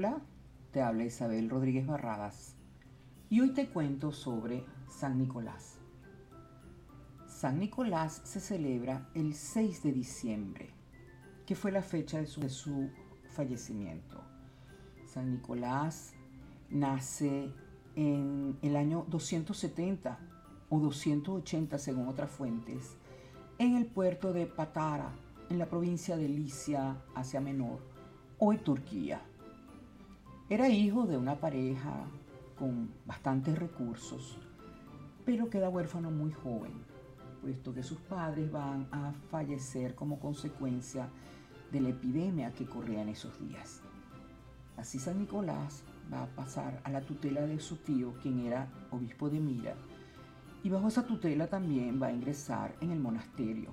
Hola, te habla Isabel Rodríguez Barradas y hoy te cuento sobre San Nicolás. San Nicolás se celebra el 6 de diciembre, que fue la fecha de su, de su fallecimiento. San Nicolás nace en el año 270 o 280 según otras fuentes, en el puerto de Patara, en la provincia de Licia, Asia Menor, hoy Turquía. Era hijo de una pareja con bastantes recursos, pero queda huérfano muy joven, puesto que sus padres van a fallecer como consecuencia de la epidemia que corría en esos días. Así San Nicolás va a pasar a la tutela de su tío, quien era obispo de Mira, y bajo esa tutela también va a ingresar en el monasterio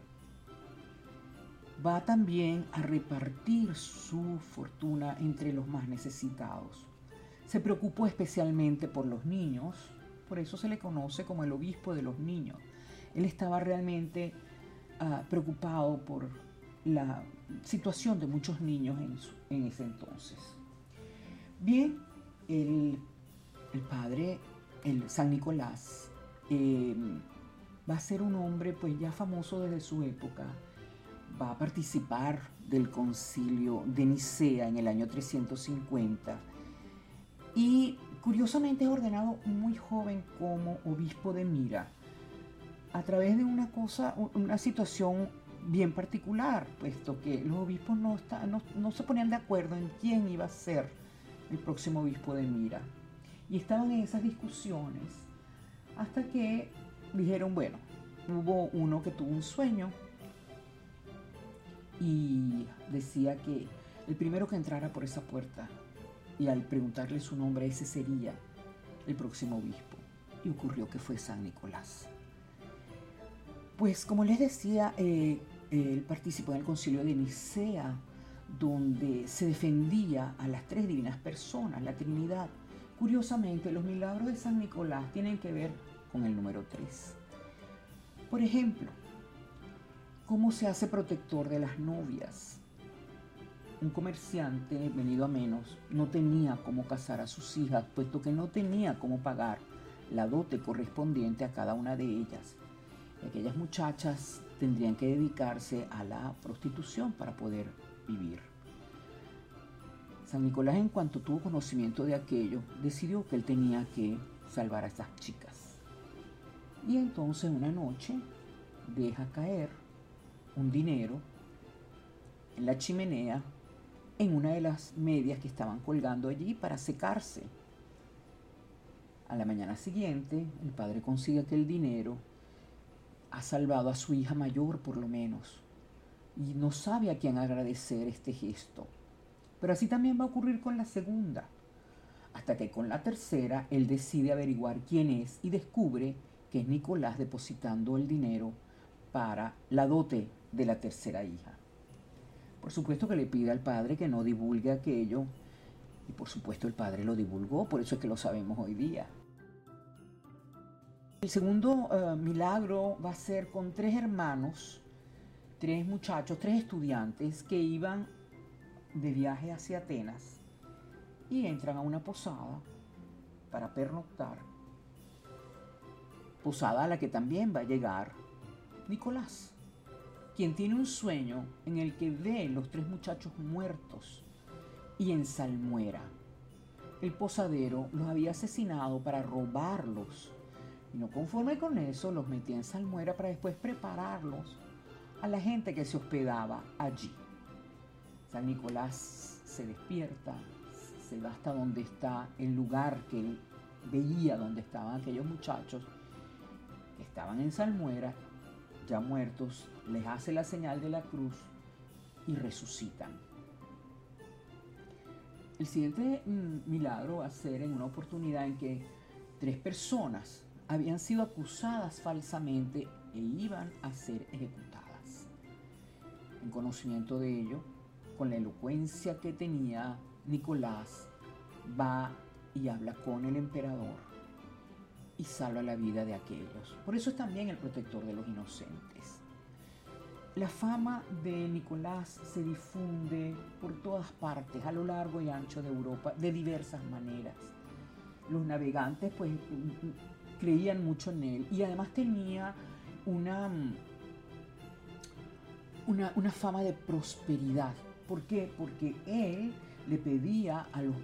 va también a repartir su fortuna entre los más necesitados. Se preocupó especialmente por los niños, por eso se le conoce como el obispo de los niños. Él estaba realmente ah, preocupado por la situación de muchos niños en, ese entonces. Bien, el, padre, el San Nicolás, eh, va a ser un hombre pues ya famoso desde su época, va a participar del concilio de Nicea en el año 350 y curiosamente es ordenado muy joven como obispo de Mira a través de una cosa, una situación bien particular, puesto que los obispos no, no, se ponían de acuerdo en quién iba a ser el próximo obispo de Mira. Y estaban en esas discusiones hasta que dijeron, bueno, hubo uno que tuvo un sueño y decía que el primero que entrara por esa puerta y al preguntarle su nombre ese sería el próximo obispo. Y ocurrió que fue San Nicolás. Pues como les decía, eh, él participó en el concilio de Nicea, donde se defendía a las tres divinas personas, la Trinidad. Curiosamente, los milagros de San Nicolás tienen que ver con el número 3. Por ejemplo, ¿Cómo se hace protector de las novias? Un comerciante, venido a menos, no tenía cómo casar a sus hijas, puesto que no tenía cómo pagar la dote correspondiente a cada una de ellas. Y aquellas muchachas tendrían que dedicarse a la prostitución para poder vivir. San Nicolás, en cuanto tuvo conocimiento de aquello, decidió que él tenía que salvar a estas chicas. Y entonces una noche deja caer un dinero en la chimenea en una de las medias que estaban colgando allí para secarse. A la mañana siguiente, el padre consigue aquel dinero, ha salvado a su hija mayor por lo menos, y no sabe a quién agradecer este gesto. Pero así también va a ocurrir con la segunda, hasta que con la tercera él decide averiguar quién es y descubre que es Nicolás depositando el dinero para la dote de la tercera hija. Por supuesto que le pide al padre que no divulgue aquello y por supuesto el padre lo divulgó, por eso es que lo sabemos hoy día. El segundo eh, milagro va a ser con tres hermanos, tres muchachos, tres estudiantes que iban de viaje hacia Atenas y entran a una posada para pernoctar. Posada a la que también va a llegar Nicolás quien tiene un sueño en el que ve los tres muchachos muertos y en salmuera. El posadero los había asesinado para robarlos y no conforme con eso los metía en salmuera para después prepararlos a la gente que se hospedaba allí. San Nicolás se despierta, se va hasta donde está el lugar que él veía donde estaban aquellos muchachos que estaban en salmuera ya muertos, les hace la señal de la cruz y resucitan. El siguiente mm, milagro va a ser en una oportunidad en que tres personas habían sido acusadas falsamente e iban a ser ejecutadas. En conocimiento de ello, con la elocuencia que tenía Nicolás, va y habla con el emperador y salva la vida de aquellos. Por eso es también el protector de los inocentes. La fama de Nicolás se difunde por todas partes, a lo largo y ancho de Europa, de diversas maneras. Los navegantes pues creían mucho en él y además tenía una, una, una fama de prosperidad. ¿Por qué? Porque él le pedía a los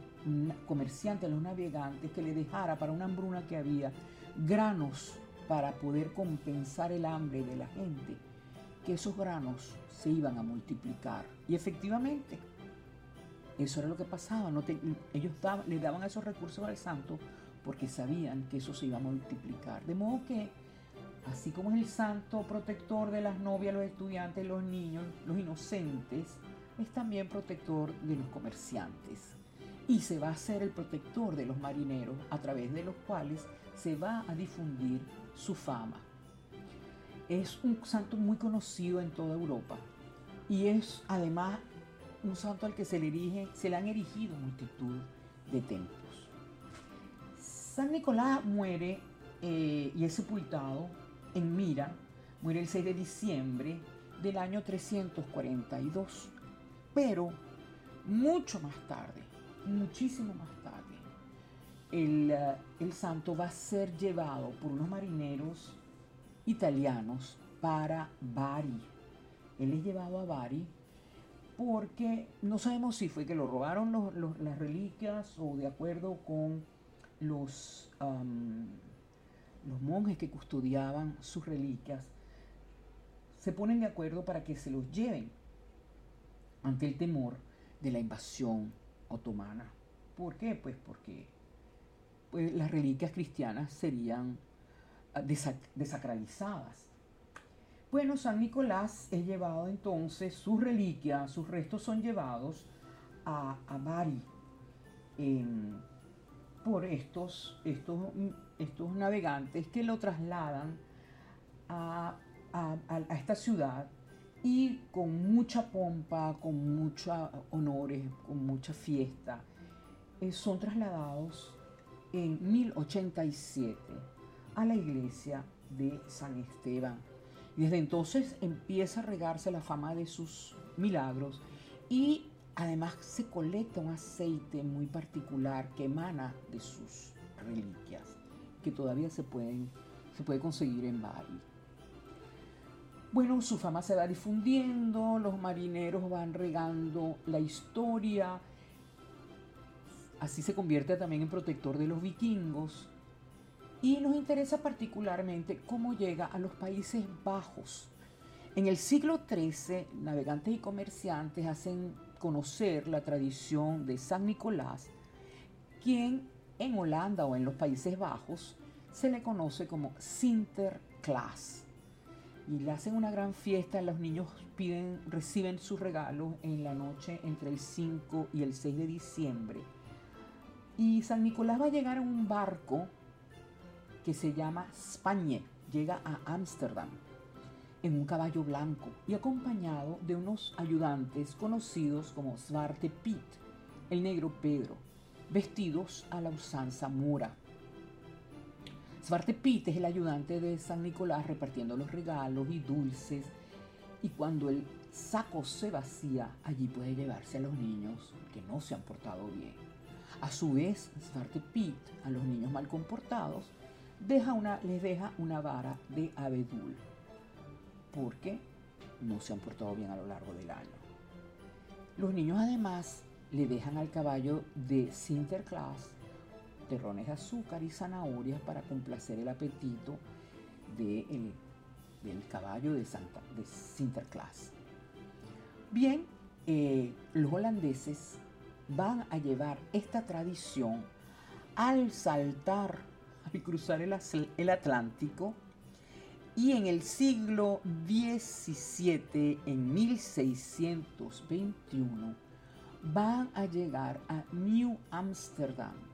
comerciantes, los navegantes, que le dejara para una hambruna que había granos para poder compensar el hambre de la gente, que esos granos se iban a multiplicar. Y efectivamente, eso era lo que pasaba. No ellos le daban esos recursos al santo porque sabían que eso se iba a multiplicar. De modo que, así como es el santo protector de las novias, los estudiantes, los niños, los inocentes, es también protector de los comerciantes. Y se va a ser el protector de los marineros a través de los cuales se va a difundir su fama. Es un santo muy conocido en toda Europa y es además un santo al que se le, erige, se le han erigido multitud de templos. San Nicolás muere eh, y es sepultado en Mira, muere el 6 de diciembre del año 342, pero mucho más tarde, muchísimo más tarde, eh, el, santo va a ser llevado por unos marineros italianos para Bari. Él es llevado a Bari porque no sabemos si fue que lo robaron las reliquias o de acuerdo con los, los monjes que custodiaban sus reliquias, se ponen de acuerdo para que se los lleven ante el temor de la invasión otomana. ¿Por qué? Pues porque pues, las reliquias cristianas serían ah, desacralizadas. Bueno, San Nicolás es llevado entonces, sus reliquias, sus restos son llevados a, Bari por estos, estos, estos navegantes que lo trasladan a, esta ciudad y con mucha pompa, con muchos honores, con mucha fiesta, eh, son trasladados en 1087 a la iglesia de San Esteban. Y desde entonces empieza a regarse la fama de sus milagros y además se colecta un aceite muy particular que emana de sus reliquias, que todavía se, pueden, se puede conseguir en Bari. Bueno, su fama se va difundiendo, los marineros van regando la historia, Así se convierte también en protector de los vikingos. Y nos interesa particularmente cómo llega a los Países Bajos. En el siglo XIII, navegantes y comerciantes hacen conocer la tradición de San Nicolás, quien en Holanda o en los Países Bajos se le conoce como Sinterklaas. Y le hacen una gran fiesta, los niños reciben sus regalos en la noche entre el 5 y el 6 de diciembre y San Nicolás va a llegar en un barco que se llama Spañe, llega a Ámsterdam en un caballo blanco y acompañado de unos ayudantes conocidos como Svarte Piet, el negro Pedro, vestidos a la usanza mora. Svarte Piet es el ayudante de San Nicolás repartiendo los regalos y dulces y cuando el saco se vacía, allí puede llevarse a los niños que no se han portado bien. A su vez, Svarte Pit, a los niños mal comportados, una, les deja una vara de abedul, porque no se han portado bien a lo largo del año. Los niños además le dejan al caballo de Sinterklaas terrones de azúcar y zanahorias para complacer el apetito del caballo de, Santa, de Sinterklaas. Bien, eh, los holandeses van a llevar esta tradición al saltar, al cruzar el, Atlántico, y en el siglo XVII, en 1621, van a llegar a New Amsterdam,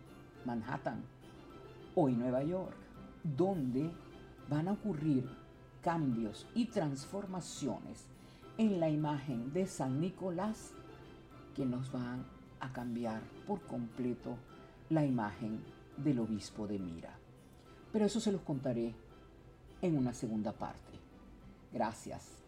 Manhattan, hoy Nueva York, donde van a ocurrir cambios y transformaciones en la imagen de San Nicolás que nos van a cambiar por completo la imagen del obispo de Mira. Pero eso se los contaré en una segunda parte. Gracias.